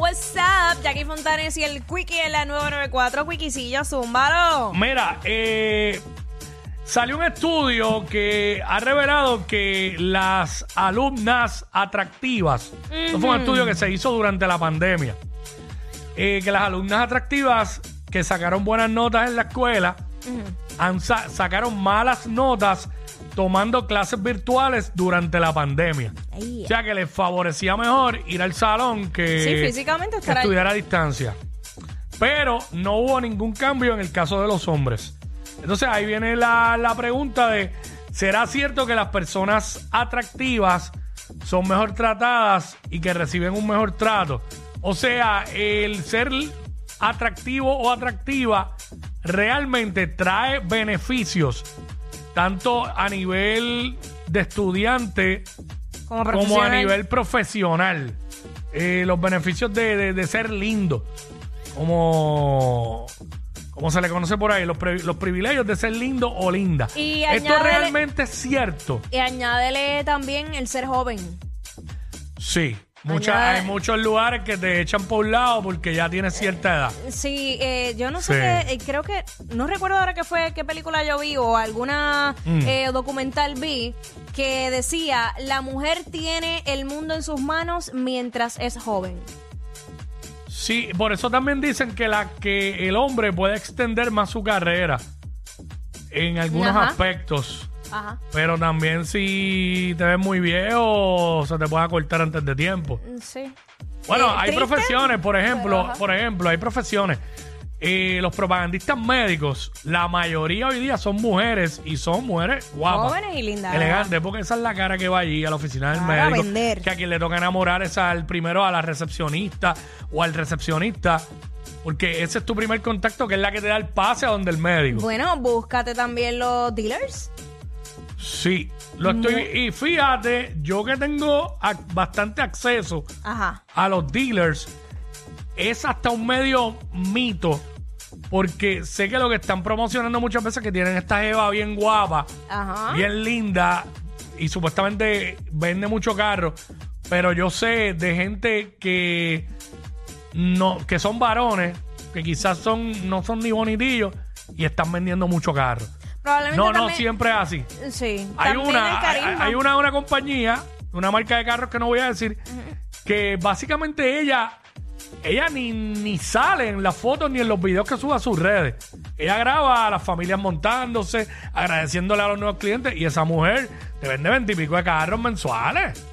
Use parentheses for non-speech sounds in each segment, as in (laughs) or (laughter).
What's up, Jackie Fontanes y el Quickie en la 994. Quickiecillo, zúmbalo. Mira, eh, salió un estudio que ha revelado que las alumnas atractivas, esto fue un estudio que se hizo durante la pandemia, eh, que las alumnas atractivas que sacaron buenas notas en la escuela, han sa- sacaron malas notas tomando clases virtuales durante la pandemia. Ay. O sea que les favorecía mejor ir al salón que, Sí, físicamente que estar ahí. estudiar a distancia. Pero no hubo ningún cambio en el caso de los hombres. Entonces ahí viene la, la pregunta de, ¿será cierto que las personas atractivas son mejor tratadas y que reciben un mejor trato? O sea, el ser atractivo o atractiva realmente trae beneficios tanto a nivel de estudiante Como como a nivel profesional. Eh, los beneficios de, de- de ser lindo. Como, como se le conoce por ahí, los, pri- los privilegios de ser lindo o linda. Y Esto añádele- realmente es cierto. Y añádele también el ser joven. Sí. Muchas, Añade- hay muchos lugares que te echan por un lado porque ya tienes cierta edad. Sí, eh, yo no sé Sí. qué, eh, creo que, no recuerdo ahora qué fue, qué película yo vi o alguna Mm. eh, documental vi que decía, la mujer tiene el mundo en sus manos mientras es joven. Sí, por eso también dicen que, la, que el hombre puede extender más su carrera en algunos Ajá. aspectos. Ajá. Pero también si te ves muy viejo, se te puede cortar antes de tiempo. Sí. Bueno, Eh, hay triste, profesiones, por ejemplo, pero, ajá. por ejemplo, hay profesiones. eh, los propagandistas médicos, la mayoría hoy día son mujeres y son mujeres guapas. Jóvenes y lindas. Elegantes, porque esa es la cara que va allí a la oficina del Para médico. vender. Que a quien le toca enamorar es al primero a la recepcionista o al recepcionista. Porque ese es tu primer contacto, que es la que te da el pase a donde el médico. Bueno, búscate también los dealers. Sí, lo estoy. Y fíjate, yo que tengo bastante acceso Ajá. a los dealers, es hasta un medio mito. Porque sé que lo que están promocionando muchas veces que tienen esta jeva bien guapa, Ajá. bien linda, y supuestamente vende mucho carro. Pero yo sé de gente que no, que son varones, que quizás son, no son ni bonitillos, y están vendiendo mucho carro. Probablemente No, no, también- siempre es así. Sí. Hay también el una, hay, carisma. hay una, una compañía, una marca de carros que no voy a decir, que básicamente ella, ella ni, ni sale en las fotos ni en los videos que sube a sus redes. Ella graba a las familias montándose, agradeciéndole a los nuevos clientes, y esa mujer te vende veintipico de carros mensuales.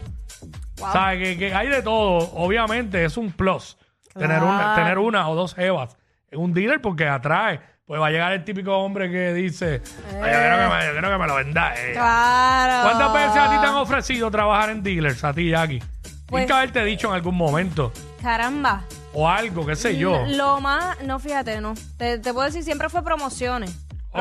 Wow. O sea, que, que hay de todo. Obviamente es un plus tener, una, Claro. tener una o dos evas en un dealer porque atrae. Pues va a llegar el típico hombre que dice, "Ay, yo, quiero que me, yo quiero que me lo venda ella". Claro. ¿Cuántas veces a ti te han ofrecido trabajar en dealers, a ti, Jackie? Pues- Tienes que haberte dicho en algún momento. Caramba. O algo, qué sé yo. Lo más, no, fíjate, no. Te, te puedo decir, siempre fue promociones.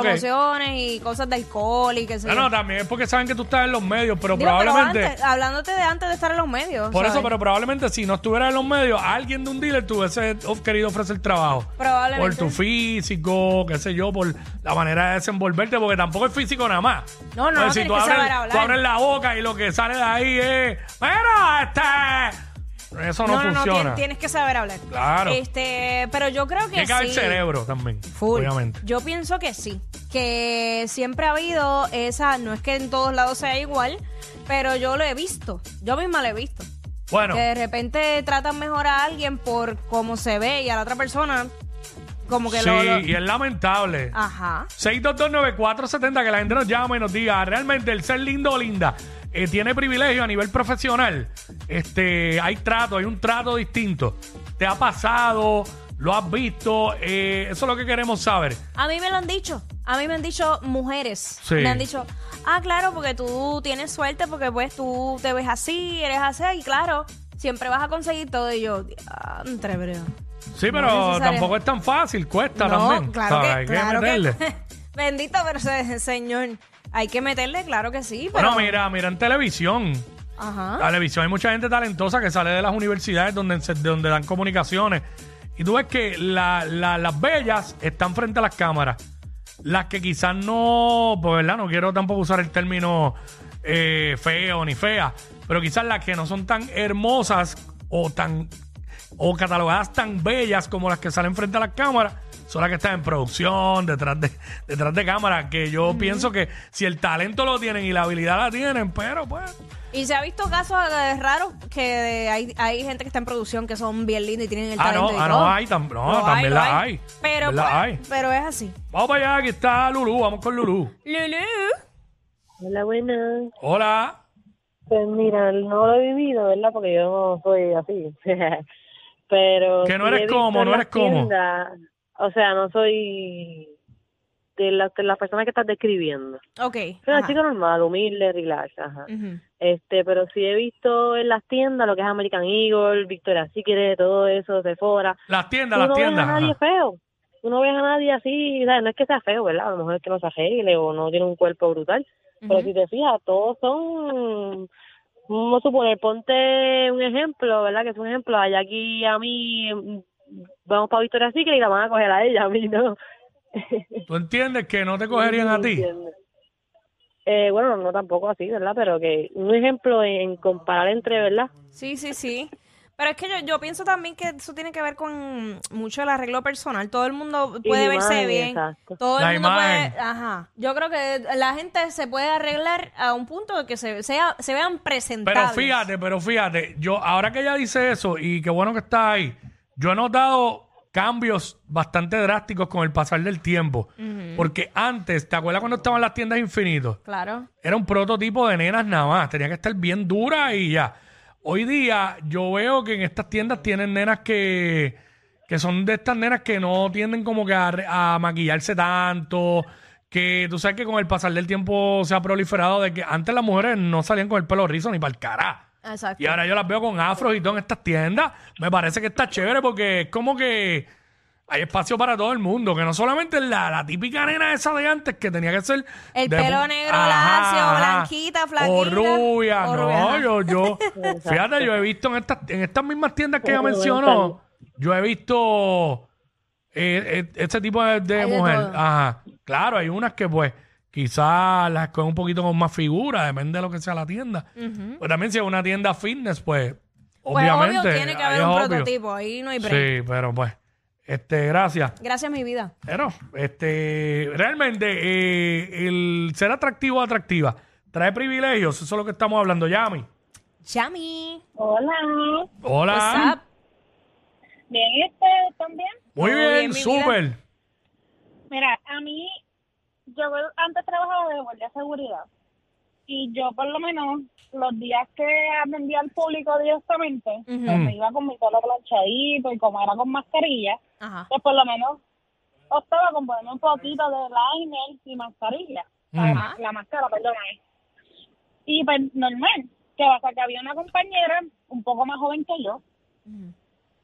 Promociones y cosas de alcohol y qué sé No, yo. no, también es porque saben que tú estás en los medios, pero Digo, pero probablemente... antes, hablándote de antes de estar en los medios. por eso, pero probablemente si no estuvieras en los medios, alguien de un dealer te hubiese of- querido ofrecer trabajo. Probablemente. Por tu físico, qué sé yo, por la manera de desenvolverte, porque tampoco es físico nada más. No, no, Porque no, si tienes tú que abres, saber hablar. tú abres la boca y lo que sale de ahí es, mira, este... Eso no, no, no, no, funciona. tien- tienes que saber hablar. Claro. Este, pero yo creo que Tiene que haber sí. cerebro también, Full. obviamente. Yo pienso que sí. Que siempre ha habido esa, no es que en todos lados sea igual, pero yo lo he visto. Yo misma lo he visto. Bueno, Que de repente tratan mejor a alguien por cómo se ve y a la otra persona como que Sí, lo, lo- y es lamentable. Ajá. 6229470, que la gente nos llame y nos diga, realmente el ser lindo o linda eh, tiene privilegio a nivel profesional. Este, hay trato, hay un trato distinto. ¿Te ha pasado? ¿Lo has visto? Eh, eso es lo que queremos saber. A mí me lo han dicho. A mí me han dicho mujeres. Sí. Me han dicho, ah, claro, porque tú tienes suerte, porque pues tú te ves así, eres así, y claro, siempre vas a conseguir todo. Y yo, entre pero. Sí, pero tampoco es tan fácil, cuesta No, también. claro claro que-. (laughs) Bendito, pero se- señor, hay que meterle, claro que sí. Pero, Bueno, mira, mira en televisión. Ajá. La televisión hay mucha gente talentosa que sale de las universidades donde, se- de donde dan comunicaciones. Y tú ves que la- la- las bellas están frente a las cámaras. Las que quizás no, pues verdad, no quiero tampoco usar el término eh, feo ni fea, pero quizás las que no son tan hermosas o tan o catalogadas tan bellas como las que salen frente a las cámaras son las que están en producción, detrás de, detrás de cámara, que yo pienso que si el talento lo tienen y la habilidad la tienen, pero pues Y se ha visto casos eh, raros que hay, hay gente que está en producción que son bien lindos y tienen el Ah, no, talento. y ah, todo. no, hay, tam- no, también lo la hay. Pero, la pues, hay. pero es así. Vamos para allá, aquí está Lulú, vamos con Lulú. Lulu. Hola, buenas. Hola. Pues mira, no lo he vivido, ¿verdad? Porque yo no soy así. (laughs) Pero. Que no eres como, no eres como. tiendas, O sea, no soy de las de las personas que estás describiendo. Ok. Soy una chica normal, humilde, relax, ajá. Este, pero sí he visto en las tiendas lo que es American Eagle, Victoria's Secret, todo eso, Sephora. Las tiendas, las no ves tiendas. a nadie ajá. feo. Tú no ves a nadie así, no es que sea feo, ¿verdad? A lo mejor es que no se arregle o no tiene un cuerpo brutal. Pero si te fijas, todos son, vamos a suponer, ponte un ejemplo, ¿verdad? Que es un ejemplo, allá aquí a mí, mm, vamos para Victoria Secret y la van a coger a ella, a mí no. ¿Tú entiendes que no te cogerían a ti? (laughs) Eh, bueno, no tampoco así, ¿verdad? Pero que un ejemplo en comparar entre, ¿verdad? Sí, sí, sí. Pero es que yo, yo pienso también que eso tiene que ver con mucho el arreglo personal. Todo el mundo puede verse imagen, bien. exacto. Todo La el mundo imagen. puede. Ajá. Yo creo que la gente se puede arreglar a un punto de que se, sea, se vean presentables. Pero fíjate, pero fíjate, yo ahora que ella dice eso y qué bueno que está ahí, yo he notado cambios bastante drásticos con el pasar del tiempo. Porque antes, ¿te acuerdas cuando estaban las tiendas infinitos? Claro. Era un prototipo de nenas nada más, tenía que estar bien dura y ya. Hoy día yo veo que en estas tiendas tienen nenas que, que son de estas nenas que no tienden como que a, re- a maquillarse tanto, que tú sabes que con el pasar del tiempo se ha proliferado de que antes las mujeres no salían con el pelo rizo ni para el cara. Exacto. Y ahora yo las veo con afros y todo en estas tiendas. Me parece que está chévere porque es como que hay espacio para todo el mundo. Que no solamente la, la típica nena esa de antes que tenía que ser. El de- pelo negro lacio, blanquita, flaquita. O rubia. O no, rubia, yo, yo. (laughs) (laughs) fíjate, yo he visto en estas, en estas mismas tiendas que ella mencionó. Yo he visto eh, eh, este tipo de, de Hay de mujer. Ajá. Claro, hay unas que pues. Quizás las cogen un poquito con más figura, depende de lo que sea la tienda. También si es una tienda fitness, pues, Pues obviamente. obvio tiene que ahí haber es un obvio. prototipo. Ahí no hay break. Sí, pero pues, este, gracias. Gracias, mi vida. Pero, este, realmente, eh, el ser atractivo o atractiva trae privilegios, eso es lo que estamos hablando, Yami. Yami. Hola. Hola. What's up? Bien, ¿y usted también? Muy Todo bien, bien, mi vida. súper. Mira, a mí, yo antes trabajaba de guardia de seguridad y yo por lo menos los días que atendía al público directamente, pues, me iba con mi pelo planchadito y como era con mascarilla, Ajá. pues por lo menos optaba con ponerme un poquito de liner y mascarilla. La, la máscara, perdóname. Y pues normal, que pasa que había una compañera un poco más joven que yo,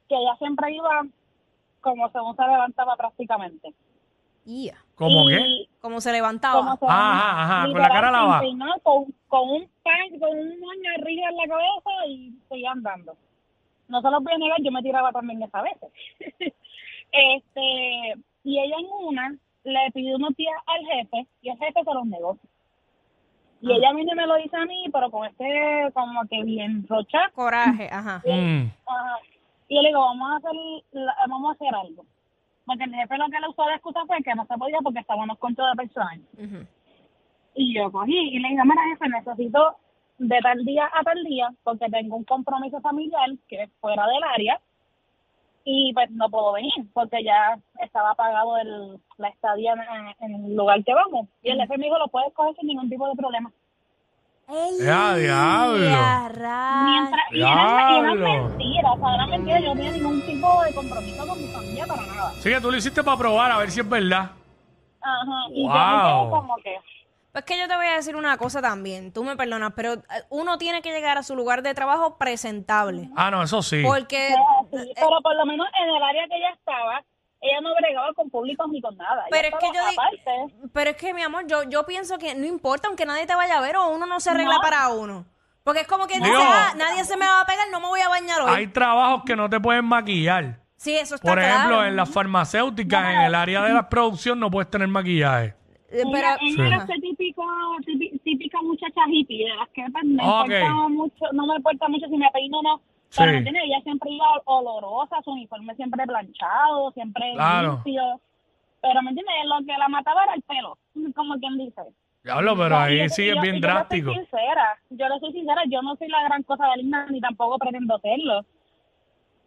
que ella siempre iba como según se levantaba prácticamente. Yeah. ¿Cómo Y qué? Como se levantaba. como se- Ajá, ajá, con la cara lavada. Con, con un pan, con un moño arriba en la cabeza y seguía andando. No se los voy a negar, yo me tiraba también esa vez. (laughs) este, y ella en una le pidió unos días al jefe y el jefe se los negó. Y Ah. ella a mí no me lo dice a mí, pero con este como que bien rocha. Coraje, ajá. Mm, Ajá. Y yo le digo, vamos a hacer, la- vamos a hacer algo. Porque el jefe lo que le usó de excusa fue que no se podía porque estábamos cortos de personal. Ujú. Y yo cogí y le dije, mira jefe, necesito de tal día a tal día, porque tengo un compromiso familiar que es fuera del área, y pues no puedo venir porque ya estaba pagado el, la estadía en, en el lugar que vamos. Y el jefe me dijo, lo puedes coger sin ningún tipo de problema. ¡Ya, diablo! ¡Ya, ra- Mientras, y eran, y eran Diablo. mentiras, o sea, eran mentiras. Yo no tenía ningún tipo de compromiso con mi familia para nada. Así que tú lo hiciste para probar a ver si es verdad. Ajá. Y yo como que... Pues que yo te voy a decir una cosa también, tú me perdonas, pero eh, uno tiene que llegar a su lugar de trabajo presentable. Ah, no, eso sí. Porque Sí, pero por lo menos en el área que ella estaba, ella no bregaba con públicos ni con nada. Pero Ella es que yo aparte. Pero es que, mi amor, yo, yo pienso que no importa, aunque nadie te vaya a ver o uno no se arregla No. para uno. Porque es como que Digo- dice, ah, nadie se me va a pegar, no me voy a bañar hoy. Hay trabajos que no te pueden maquillar. sí, eso está Por ejemplo, claro. en las farmacéuticas, en el área de la producción, no puedes tener maquillaje. Eh, Pero, ella, ella era ese típico, típi- típica muchacha hippie, de las que pues, me Ok. importa mucho, no me importa mucho si me peino o no. Sí. Pero ¿me entiendes? ella siempre iba olorosa, su uniforme siempre planchado, siempre Claro. limpio. Pero ¿me entiendes? Lo que la mataba era el pelo, (laughs) como quien dice. Diablo, pero No, ahí sí es bien y yo drástico. soy sincera, yo le soy sincera, yo no soy la gran cosa de linda ni tampoco pretendo serlo.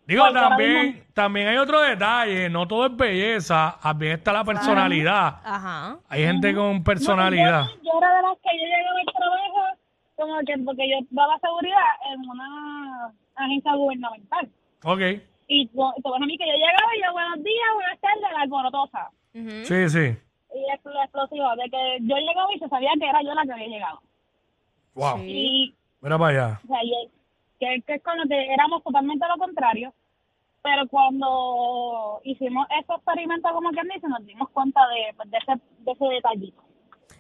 Digo, Porque también, mismo- también hay otro detalle. No todo es belleza, también está la personalidad. ajá. Hay gente con personalidad. No, yo, yo era de las que yo llegaba al trabajo, como que porque yo daba seguridad en una agencia gubernamental. Ok. Y ves a mí que yo llegaba y yo, buenos días, buenas tardes, la alborotosa. Sí, sí. Y es lo explosivo, de que yo llegaba y se sabía que era yo la que había llegado. Wow. Sí. Y, Mira para allá. o sea, y- que, que es con lo que éramos totalmente lo contrario. Pero cuando hicimos ese experimento, como quien dice, nos dimos cuenta de, pues, de, ese, de ese detallito.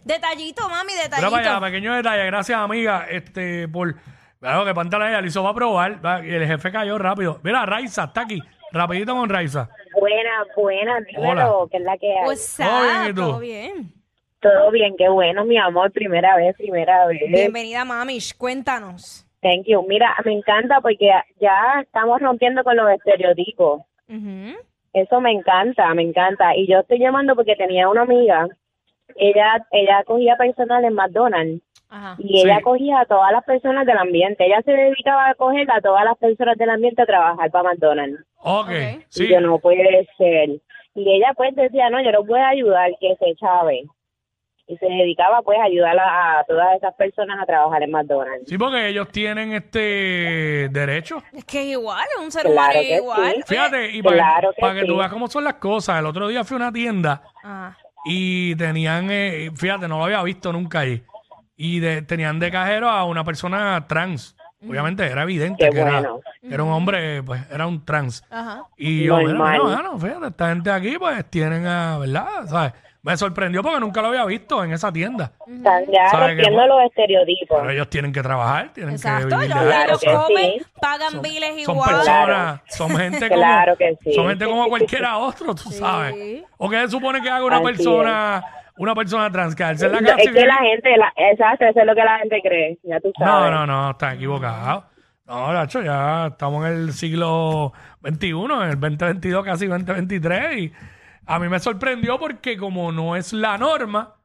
Detallito, mami, Mira detallito. para allá, pequeño detalle. Gracias, amiga, este, por... Claro que pantalla ella le hizo va a probar. va, Y el jefe cayó rápido. Mira, Raiza, está aquí. Rapidito con Raiza. Buena, buena, dímelo, Hola. que es la que hay. Pues Todo bien, ¿y tú? todo bien. Todo bien, qué bueno, mi amor, primera vez, primera vez. Bienvenida, mamish. Cuéntanos. Thank you. Mira, me encanta porque ya estamos rompiendo con los estereotipos. Ujú. Eso me encanta, me encanta. Y yo estoy llamando porque tenía una amiga, ella ella cogía personal en McDonald's Ajá. y ella Sí. cogía a todas las personas del ambiente. Ella se dedicaba a coger a todas las personas del ambiente a trabajar para McDonald's. Ok. Ok. Sí. Y yo no puede ser. Y ella pues decía, no, yo no puedo ayudar que se chave. Y se dedicaba pues a ayudar a, a todas esas personas a trabajar en McDonald's. Sí, porque ellos tienen este derecho. Es que es igual, es un ser Claro humano que igual. sí. Fíjate, y para, Claro que, que para que tú veas cómo son las cosas. El otro día fui a una tienda Ajá. Y tenían, eh, fíjate, no lo había visto nunca ahí. Y de- tenían de cajero a una persona trans. Obviamente era evidente Qué que, era, bueno. que era un hombre, pues era un trans. Ajá. Y yo, mira, Normal. no, no, fíjate, esta gente aquí pues tienen a, ¿verdad? ¿Sabes? Me sorprendió porque nunca lo había visto en esa tienda. Están ya ¿Sabe rompiendo los estereotipos. Pero ellos tienen que trabajar, tienen Exacto, que vivir de Claro que comen, sí. pagan biles Son igual. personas, son gente (laughs) como, Claro que sí. son gente como cualquiera otro, tú sabes. ¿O qué se supone que haga una Así persona, una persona trans? Quedarse en la No, casa y es que vivir- la gente, la, exacto, eso es lo que la gente cree, ya tú No, sabes. no, no, están equivocados. No, Nacho, ya estamos en el siglo XXI, en el 2022, casi 2023, y a mí me sorprendió porque como no es la norma,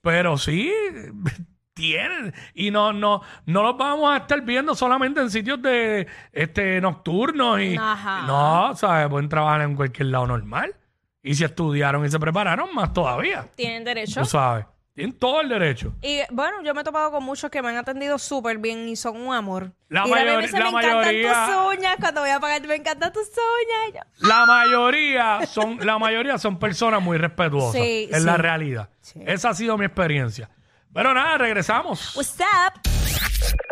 pero sí (laughs) tienen, y no, no, no los vamos a estar viendo solamente en sitios de este nocturnos y Ajá. no, ¿sabes? Pueden trabajar en cualquier lado normal. Y si estudiaron y se prepararon, más todavía. Tienen derecho. Tú sabes. Tienen todo el derecho. Y bueno, yo me he topado con muchos que me han atendido súper bien y son un amor. La y me dicen, la me encantan tus uñas. Cuando voy a pagarte, me encantan tus uñas. Y yo, La mayoría son, la mayoría son personas muy respetuosas. Sí, es sí. la realidad. Sí. Esa ha sido mi experiencia. Pero nada, regresamos. What's up?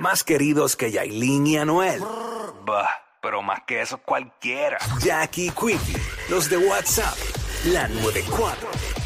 Más queridos que Yailin y Anuel. Bah, pero más que eso cualquiera. Jackie Quickie, los de WhatsApp, la 94.